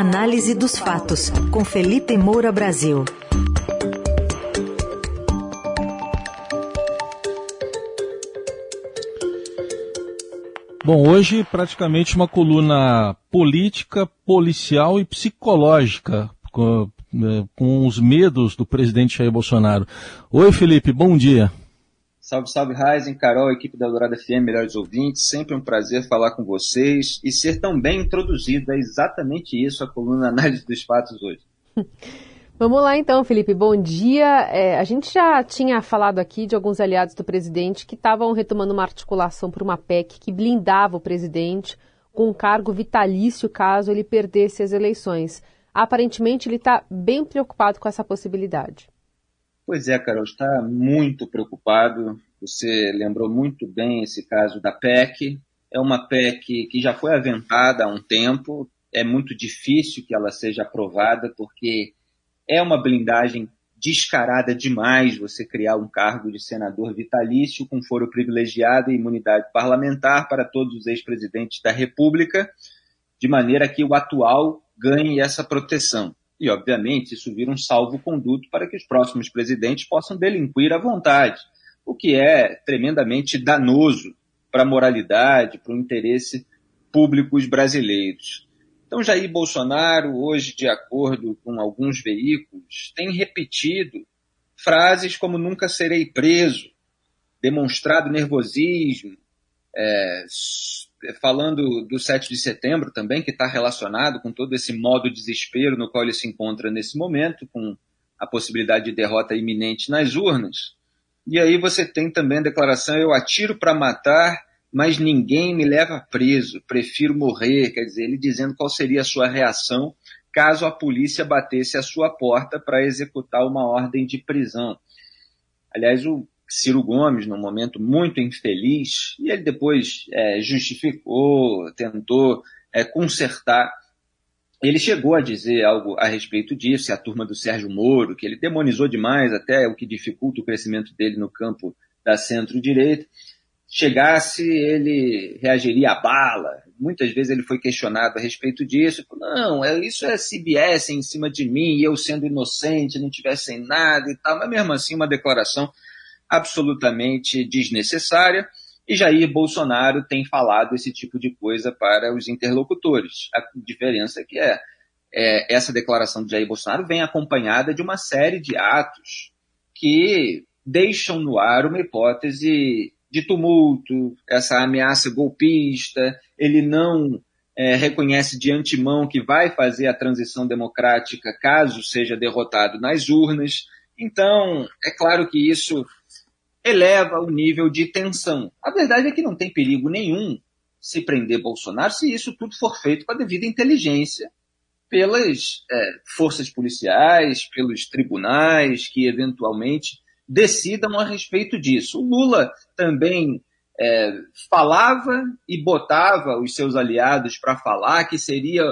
Análise dos fatos, com Felipe Moura Brasil. Bom, hoje praticamente uma coluna política, policial e psicológica com, né, com os medos do presidente Jair Bolsonaro. Oi, Felipe, bom dia. Salve, salve, Raizen, Carol, equipe da Dourada FM, melhores ouvintes. Sempre um prazer falar com vocês e ser tão bem introduzido. É exatamente isso a coluna Análise dos Fatos hoje. Vamos lá então, Felipe. Bom dia. É, a gente já tinha falado aqui de alguns aliados do presidente que estavam retomando uma articulação por uma PEC que blindava o presidente com um cargo vitalício caso ele perdesse as eleições. Aparentemente, ele está bem preocupado com essa possibilidade. Pois é, Carol, está muito preocupado. Você lembrou muito bem esse caso da PEC. É uma PEC que já foi aventada há um tempo. É muito difícil que ela seja aprovada, porque é uma blindagem descarada demais você criar um cargo de senador vitalício com foro privilegiado e imunidade parlamentar para todos os ex-presidentes da República, de maneira que o atual ganhe essa proteção. E, obviamente, isso vira um salvo-conduto para que os próximos presidentes possam delinquir à vontade, o que é tremendamente danoso para a moralidade, para o interesse público dos brasileiros. Então, Jair Bolsonaro, hoje, de acordo com alguns veículos, tem repetido frases como nunca serei preso, demonstrado nervosismo, é, falando do 7 de setembro também, que está relacionado com todo esse modo de desespero no qual ele se encontra nesse momento, com a possibilidade de derrota iminente nas urnas. E aí você tem também a declaração: eu atiro para matar mas ninguém me leva preso, prefiro morrer. Quer dizer, ele dizendo qual seria a sua reação caso a polícia batesse a sua porta para executar uma ordem de prisão. Aliás, o Ciro Gomes, num momento muito infeliz, e ele depois é, justificou, tentou é, consertar. Ele chegou a dizer algo a respeito disso, e a turma do Sérgio Moro, que ele demonizou demais, até o que dificulta o crescimento dele no campo da centro-direita chegasse, ele reagiria a bala. Muitas vezes ele foi questionado a respeito disso. Não, é, isso é CBS em cima de mim, eu sendo inocente, não tivesse nada e tal. Mas mesmo assim, uma declaração absolutamente desnecessária. E Jair Bolsonaro tem falado esse tipo de coisa para os interlocutores. A diferença é que é, é essa declaração de Jair Bolsonaro vem acompanhada de uma série de atos que deixam no ar uma hipótese de tumulto, essa ameaça golpista, ele não é, reconhece de antemão que vai fazer a transição democrática caso seja derrotado nas urnas. Então, é claro que isso eleva o nível de tensão. A verdade é que não tem perigo nenhum se prender Bolsonaro se isso tudo for feito com a devida inteligência pelas é, forças policiais, pelos tribunais que eventualmente decidam a respeito disso. O Lula também é, falava e botava os seus aliados para falar que seria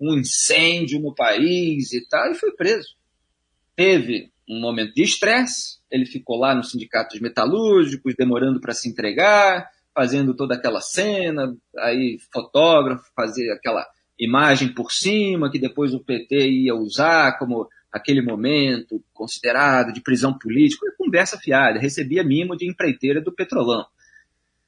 um incêndio no país e tal, e foi preso. Teve um momento de estresse, ele ficou lá no sindicato dos metalúrgicos, demorando para se entregar, fazendo toda aquela cena, aí fotógrafo, fazer aquela imagem por cima que depois o PT ia usar como aquele momento considerado de prisão política, conversa fiada, recebia mimo de empreiteira do Petrolão.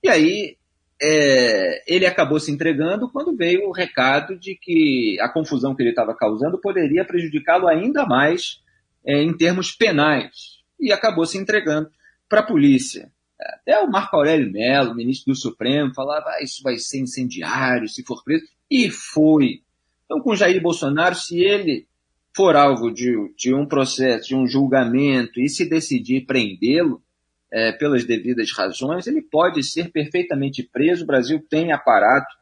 E aí é, ele acabou se entregando quando veio o recado de que a confusão que ele estava causando poderia prejudicá-lo ainda mais é, em termos penais. E acabou se entregando para a polícia. Até o Marco Aurélio Mello, ministro do Supremo, falava ah, isso vai ser incendiário se for preso. E foi. Então, com Jair Bolsonaro, se ele for alvo de, de um processo, de um julgamento e se decidir prendê-lo é, pelas devidas razões, ele pode ser perfeitamente preso. O Brasil tem aparato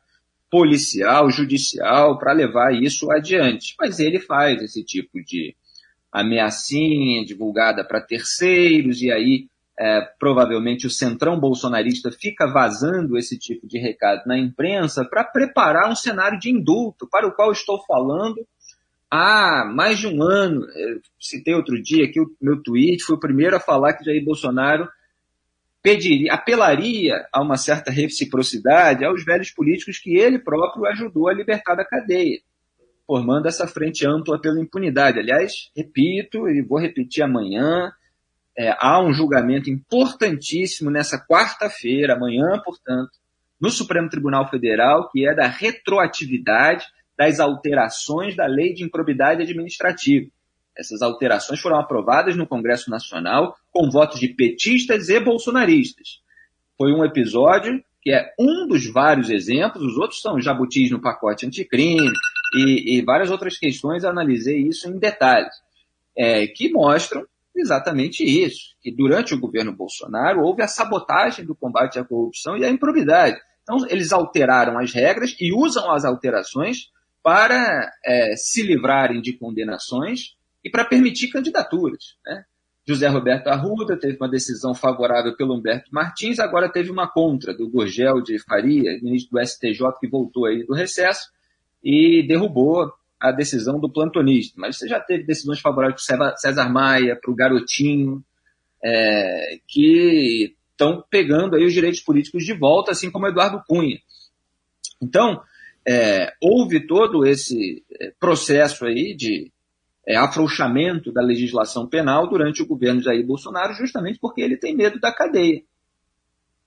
policial, judicial para levar isso adiante. Mas ele faz esse tipo de ameaçinha divulgada para terceiros, e aí é, provavelmente o centrão bolsonarista fica vazando esse tipo de recado na imprensa para preparar um cenário de indulto, para o qual estou falando há mais de um ano, citei outro dia que o meu tweet foi o primeiro a falar que Jair Bolsonaro pediria, apelaria a uma certa reciprocidade aos velhos políticos que ele próprio ajudou a libertar da cadeia. Formando essa frente ampla pela impunidade. Aliás, repito e vou repetir amanhã, é, há um julgamento importantíssimo nessa quarta-feira, amanhã, portanto, no Supremo Tribunal Federal, que é da retroatividade das alterações da Lei de Improbidade Administrativa. Essas alterações foram aprovadas no Congresso Nacional com votos de petistas e bolsonaristas. Foi um episódio que é um dos vários exemplos, os outros são jabutis no pacote anticrime e, e várias outras questões, analisei isso em detalhes, é, que mostram exatamente isso, que durante o governo Bolsonaro houve a sabotagem do combate à corrupção e à improbidade. Então, eles alteraram as regras e usam as alterações para é, se livrarem de condenações e para permitir candidaturas. Né? José Roberto Arruda teve uma decisão favorável pelo Humberto Martins, agora teve uma contra do Gurgel de Faria, ministro do STJ, que voltou aí do recesso e derrubou a decisão do plantonista. Mas você já teve decisões favoráveis para César Maia, para o Garotinho, é, que estão pegando aí os direitos políticos de volta, assim como Eduardo Cunha. Então, é, houve todo esse é, processo aí de é, afrouxamento da legislação penal durante o governo de Jair Bolsonaro, justamente porque ele tem medo da cadeia.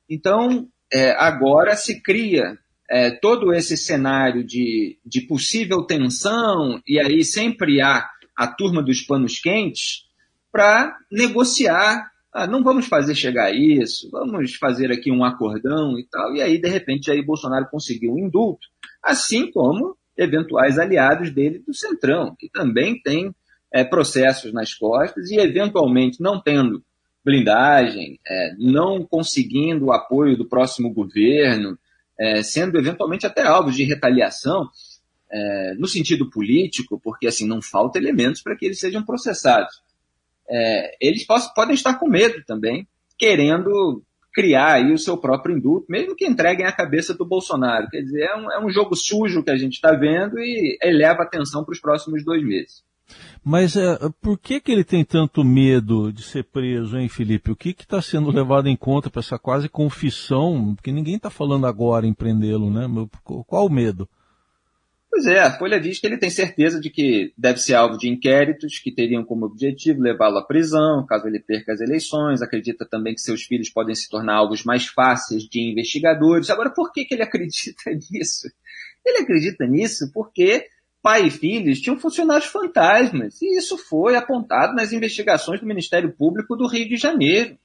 Então, é, agora se cria é, todo esse cenário de, de possível tensão, e aí sempre há a turma dos panos quentes, para negociar. Ah, não vamos fazer chegar a isso, vamos fazer aqui um acordão e tal. E aí, de repente, Jair Bolsonaro conseguiu um indulto, assim como eventuais aliados dele do Centrão, que também tem é, processos nas costas e, eventualmente, não tendo blindagem, é, não conseguindo o apoio do próximo governo, é, sendo eventualmente até alvos de retaliação, é, no sentido político, porque assim não falta elementos para que eles sejam processados. É, eles podem estar com medo também, querendo criar aí o seu próprio indulto, mesmo que entreguem a cabeça do Bolsonaro. Quer dizer, é um, é um jogo sujo que a gente está vendo e eleva a atenção para os próximos dois meses. Mas é, por que, que ele tem tanto medo de ser preso, hein, Felipe? O que está sendo levado em conta para essa quase confissão? Porque ninguém está falando agora em prendê-lo, né? Qual o medo? Pois é, a Folha diz que ele tem certeza de que deve ser alvo de inquéritos que teriam como objetivo levá-lo à prisão, caso ele perca as eleições. Acredita também que seus filhos podem se tornar alvos mais fáceis de investigadores. Agora, por que, que ele acredita nisso? Ele acredita nisso porque pai e filhos tinham funcionários fantasmas, e isso foi apontado nas investigações do Ministério Público do Rio de Janeiro.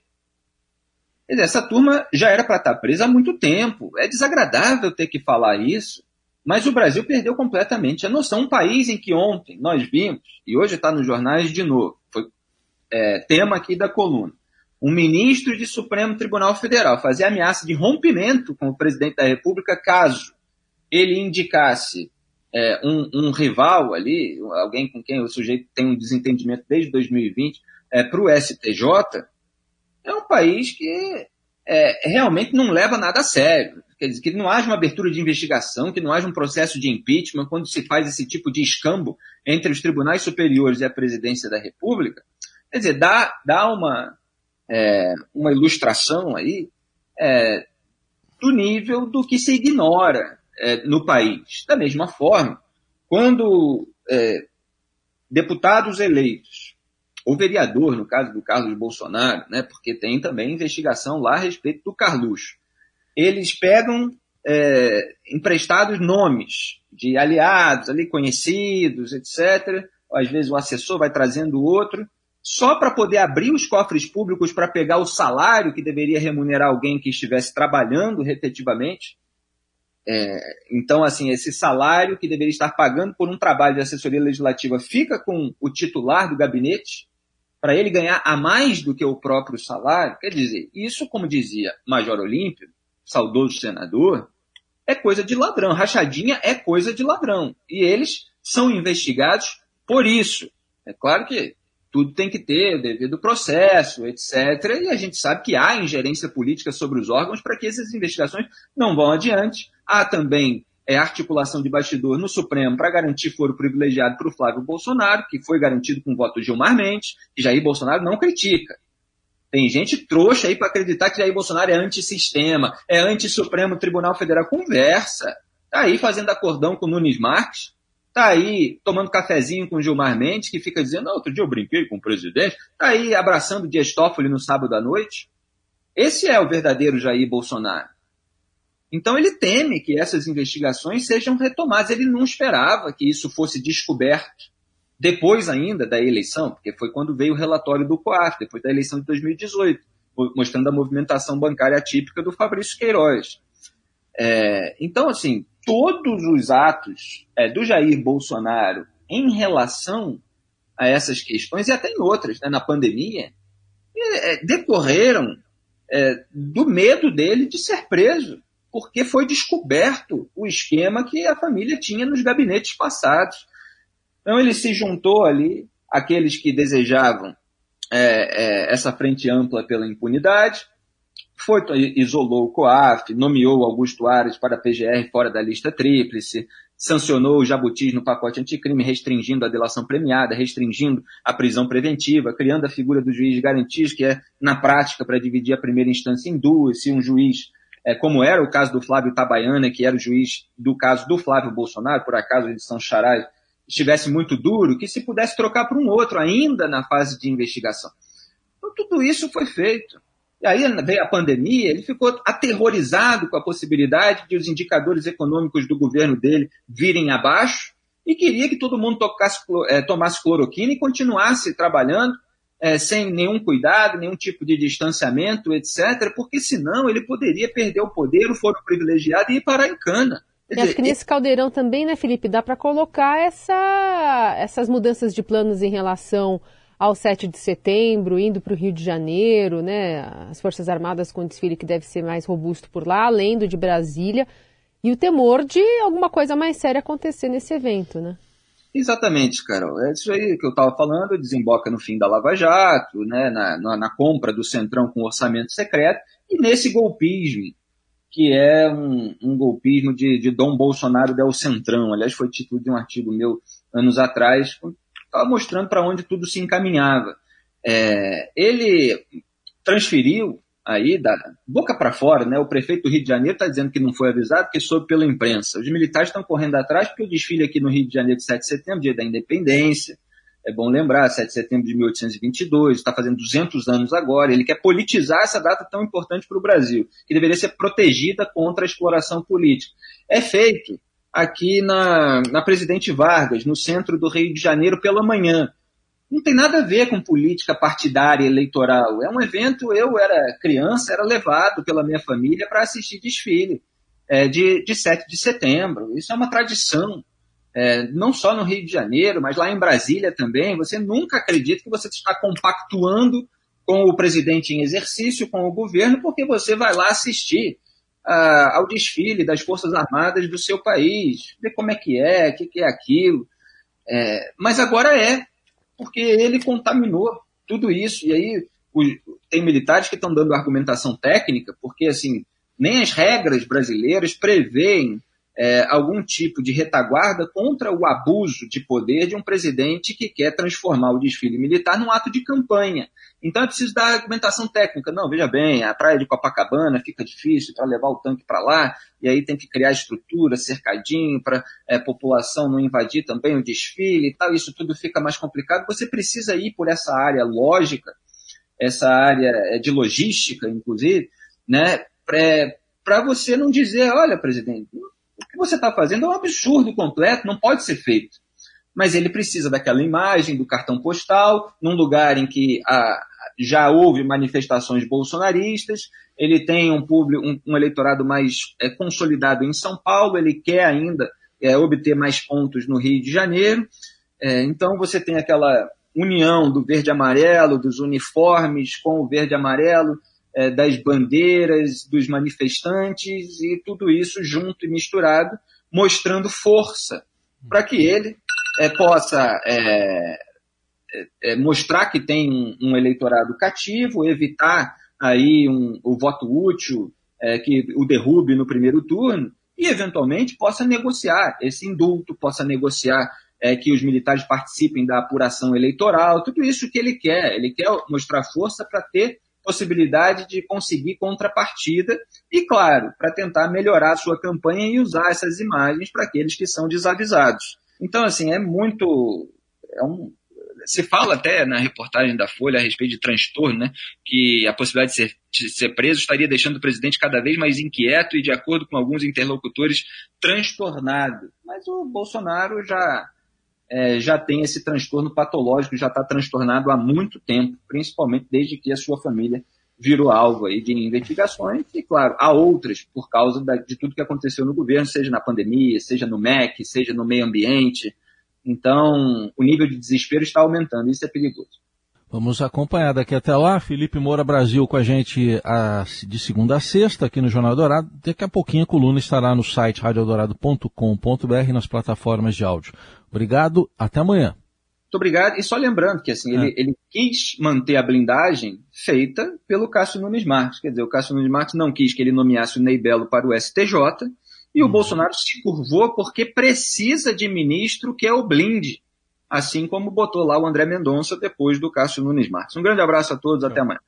Essa turma já era para estar presa há muito tempo. É desagradável ter que falar isso. Mas o Brasil perdeu completamente a noção. Um país em que ontem nós vimos, e hoje está nos jornais de novo, foi é, tema aqui da coluna, um ministro de Supremo Tribunal Federal fazia ameaça de rompimento com o presidente da República caso ele indicasse é, um, um, rival ali, alguém com quem o sujeito tem um desentendimento desde 2020, é, para o STJ, é um país que é, realmente não leva nada a sério. Quer dizer, que não haja uma abertura de investigação, que não haja um processo de impeachment quando se faz esse tipo de escambo entre os tribunais superiores e a presidência da República. Quer dizer, dá, dá uma, é, uma ilustração aí é, do nível do que se ignora é, no país. Da mesma forma, quando é, deputados eleitos, ou vereador, no caso do Carlos Bolsonaro, né, porque tem também investigação lá a respeito do Carluxo, eles pegam é, emprestados nomes de aliados ali conhecidos, etc. Às vezes o assessor vai trazendo outro, só para poder abrir os cofres públicos para pegar o salário que deveria remunerar alguém que estivesse trabalhando repetitivamente. É, então, assim, esse salário que deveria estar pagando por um trabalho de assessoria legislativa fica com o titular do gabinete, para ele ganhar a mais do que o próprio salário. Quer dizer, isso, como dizia Major Olímpio, saudoso senador, é coisa de ladrão. Rachadinha é coisa de ladrão. E eles são investigados por isso. É claro que tudo tem que ter o devido processo, etc. E a gente sabe que há ingerência política sobre os órgãos para que essas investigações não vão adiante. Há também é, articulação de bastidor no Supremo para garantir foro privilegiado para o Flávio Bolsonaro, que foi garantido com o voto de Gilmar Mendes, que Jair Bolsonaro não critica. Tem gente trouxa aí para acreditar que Jair Bolsonaro é antissistema, é anti-Supremo Tribunal Federal. Conversa. Tá aí fazendo acordão com o Nunes Marques. está aí tomando cafezinho com o Gilmar Mendes, que fica dizendo, outro dia eu brinquei com o presidente, está aí abraçando o Dias Toffoli no sábado à noite. Esse é o verdadeiro Jair Bolsonaro. Então ele teme que essas investigações sejam retomadas. Ele não esperava que isso fosse descoberto depois ainda da eleição, porque foi quando veio o relatório do COAF, depois da eleição de 2018, mostrando a movimentação bancária atípica do Fabrício Queiroz. É, então, assim, todos os atos é, do Jair Bolsonaro em relação a essas questões, e até em outras, né, na pandemia, é, decorreram é, do medo dele de ser preso, porque foi descoberto o esquema que a família tinha nos gabinetes passados. Então ele se juntou ali, aqueles que desejavam é, é, essa frente ampla pela impunidade, foi, isolou o COAF, nomeou Augusto Ares para a PGR fora da lista tríplice, sancionou o Jabutis no pacote anticrime, restringindo a delação premiada, restringindo a prisão preventiva, criando a figura do juiz de garantias, que é, na prática, para dividir a primeira instância em duas, se um juiz, é, como era o caso do Flávio Tabaiana, que era o juiz do caso do Flávio Bolsonaro, por acaso de São Charais, estivesse muito duro, que se pudesse trocar para um outro, ainda na fase de investigação. Então, tudo isso foi feito. E aí veio a pandemia, ele ficou aterrorizado com a possibilidade de os indicadores econômicos do governo dele virem abaixo e queria que todo mundo tocasse, é, tomasse cloroquina e continuasse trabalhando é, sem nenhum cuidado, nenhum tipo de distanciamento, etc., porque senão ele poderia perder o poder, o foro privilegiado e ir parar em cana. Dizer, acho que nesse caldeirão também, né, Felipe, dá para colocar essa, essas mudanças de planos em relação ao 7 de setembro, indo para o Rio de Janeiro, né? As Forças Armadas com desfile que deve ser mais robusto por lá, além do de Brasília, e o temor de alguma coisa mais séria acontecer nesse evento, né? Exatamente, Carol. É isso aí que eu estava falando, desemboca no fim da Lava Jato, né, na, na, na, compra do Centrão com orçamento secreto, e nesse golpismo, que é um, um golpismo de, de Dom Bolsonaro del Centrão. Aliás, foi título de um artigo meu anos atrás, estava mostrando para onde tudo se encaminhava. É, ele transferiu aí da boca para fora, né? O prefeito do Rio de Janeiro está dizendo que não foi avisado, que soube pela imprensa. Os militares estão correndo atrás porque o desfile aqui no Rio de Janeiro de 7 de setembro, dia da independência, é bom lembrar, 7 de setembro de 1822, está fazendo 200 anos agora. Ele quer politizar essa data tão importante para o Brasil, que deveria ser protegida contra a exploração política. É feito aqui na, na Presidente Vargas, no centro do Rio de Janeiro, pela manhã. Não tem nada a ver com política partidária eleitoral. É um evento, eu era criança, era levado pela minha família para assistir desfile é, de, de 7 de setembro. Isso é uma tradição. É, não só no Rio de Janeiro, mas lá em Brasília também. Você nunca acredita que você está compactuando com o presidente em exercício, com o governo, porque você vai lá assistir ao desfile das Forças Armadas do seu país, ver como é que é, o que, que, é aquilo. É, mas agora é, porque ele contaminou tudo isso. E aí tem militares que estão dando argumentação técnica, porque assim, nem as regras brasileiras prevêem é, algum tipo de retaguarda contra o abuso de poder de um presidente que quer transformar o desfile militar num ato de campanha. Então é preciso dar argumentação técnica. Não, veja bem, a praia de Copacabana fica difícil para levar o tanque para lá, e aí tem que criar estrutura, cercadinho, para a é, população não invadir também o desfile e tal. Isso tudo fica mais complicado. Você precisa ir por essa área lógica, essa área é, de logística, inclusive, né, para você não dizer, olha, presidente, o que você está fazendo é um absurdo completo, não pode ser feito. Mas ele precisa daquela imagem, do cartão postal, num lugar em que a, já houve manifestações bolsonaristas, ele tem um público, um, um eleitorado mais é, consolidado em São Paulo, ele quer ainda é, obter mais pontos no Rio de Janeiro. É, então você tem aquela união do verde amarelo, dos uniformes com o verde amarelo, é, das bandeiras, dos manifestantes e tudo isso junto e misturado, mostrando força para que ele é, possa é, é, é, mostrar que tem um, um, eleitorado cativo, evitar aí um, o voto útil que o derrube no primeiro turno e eventualmente possa negociar esse indulto, possa negociar é, que os militares participem da apuração eleitoral, tudo isso que ele quer. Ele quer mostrar força para ter possibilidade de conseguir contrapartida e, claro, para tentar melhorar a sua campanha e usar essas imagens para aqueles que são desavisados. Então, assim, é muito. É um, se fala até na reportagem da Folha a respeito de transtorno, né, que a possibilidade de ser, de ser preso estaria deixando o presidente cada vez mais inquieto e, de acordo com alguns interlocutores, transtornado. Mas o Bolsonaro já, é, já tem esse transtorno patológico, já está transtornado há muito tempo, principalmente desde que a sua família virou alvo aí de investigações e, claro, há outras por causa da, de tudo que aconteceu no governo, seja na pandemia, seja no MEC, seja no meio ambiente, então, o nível de desespero está aumentando, isso é perigoso. Vamos acompanhar daqui até lá. Felipe Moura Brasil com a gente de segunda a sexta aqui no Jornal Dourado. Daqui a pouquinho a coluna estará no site radioeldorado.com.br e nas plataformas de áudio. Obrigado, até amanhã. Muito obrigado. E só lembrando que assim, é. ele, ele, quis manter a blindagem feita pelo Cássio Nunes Marques. Quer dizer, o Cássio Nunes Marques não quis que ele nomeasse o Ney Belo para o STJ e o uhum. Bolsonaro se curvou porque precisa de ministro que é o blinde, assim como botou lá o André Mendonça depois do Cássio Nunes Marques. Um grande abraço a todos, até amanhã.